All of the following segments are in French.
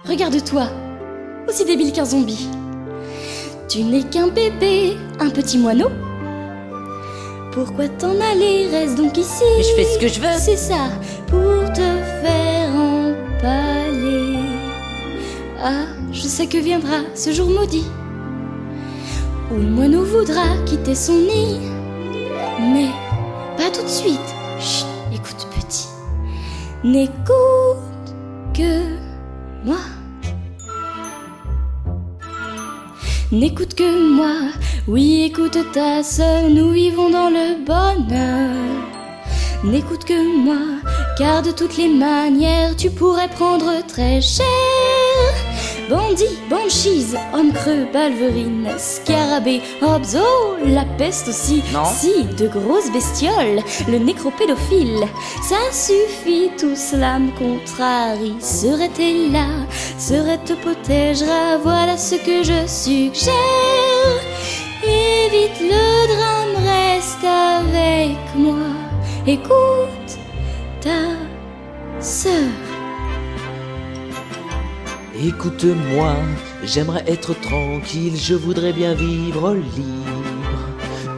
Regarde-toi, aussi débile qu'un zombie. Tu n'es qu'un bébé, un petit moineau. Pourquoi t'en aller? Reste donc ici. Mais je fais ce que je veux. C'est ça, pour te faire empaler. Ah, je sais que viendra ce jour maudit où le moineau voudra quitter son nid. Mais pas tout de suite. Chut, écoute petit. N'écoute que moi. N'écoute que moi, oui écoute ta sœur, nous vivons dans le bonheur. N'écoute que moi, car de toutes les manières tu pourrais prendre très cher. Bandit, banchise, homme creux, balverine, scarabée, obzo, la peste aussi. Non. Si, de grosses bestioles, le nécropédophile. Ça suffit, tout cela me contrarie. Serait-elle là, serait te protégera, voilà ce que je suggère. Évite le drame, reste avec moi. Écoute ta sœur. Écoute-moi, j'aimerais être tranquille, je voudrais bien vivre libre.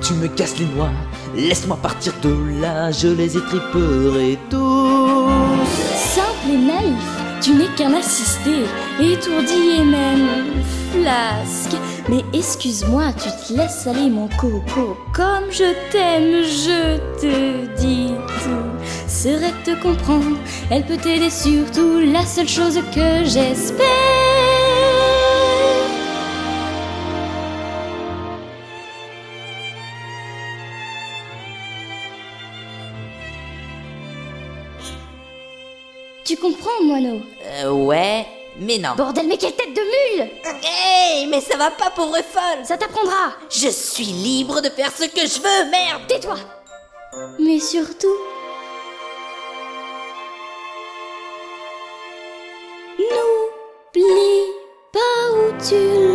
Tu me casses les noix, laisse-moi partir de là, je les étriperai tous. Simple et naïf, tu n'es qu'un assisté, étourdi et même flasque. Mais excuse-moi, tu te laisses aller mon coco. Comme je t'aime, je te dis tout. Serait te comprendre, elle peut t'aider surtout. La seule chose que j'espère. Tu comprends, moineau? Euh, ouais, mais non. Bordel, mais quelle tête de mule Hey, mais ça va pas, pauvre folle Ça t'apprendra Je suis libre de faire ce que je veux, merde Tais-toi Mais surtout... N'oublie pas où tu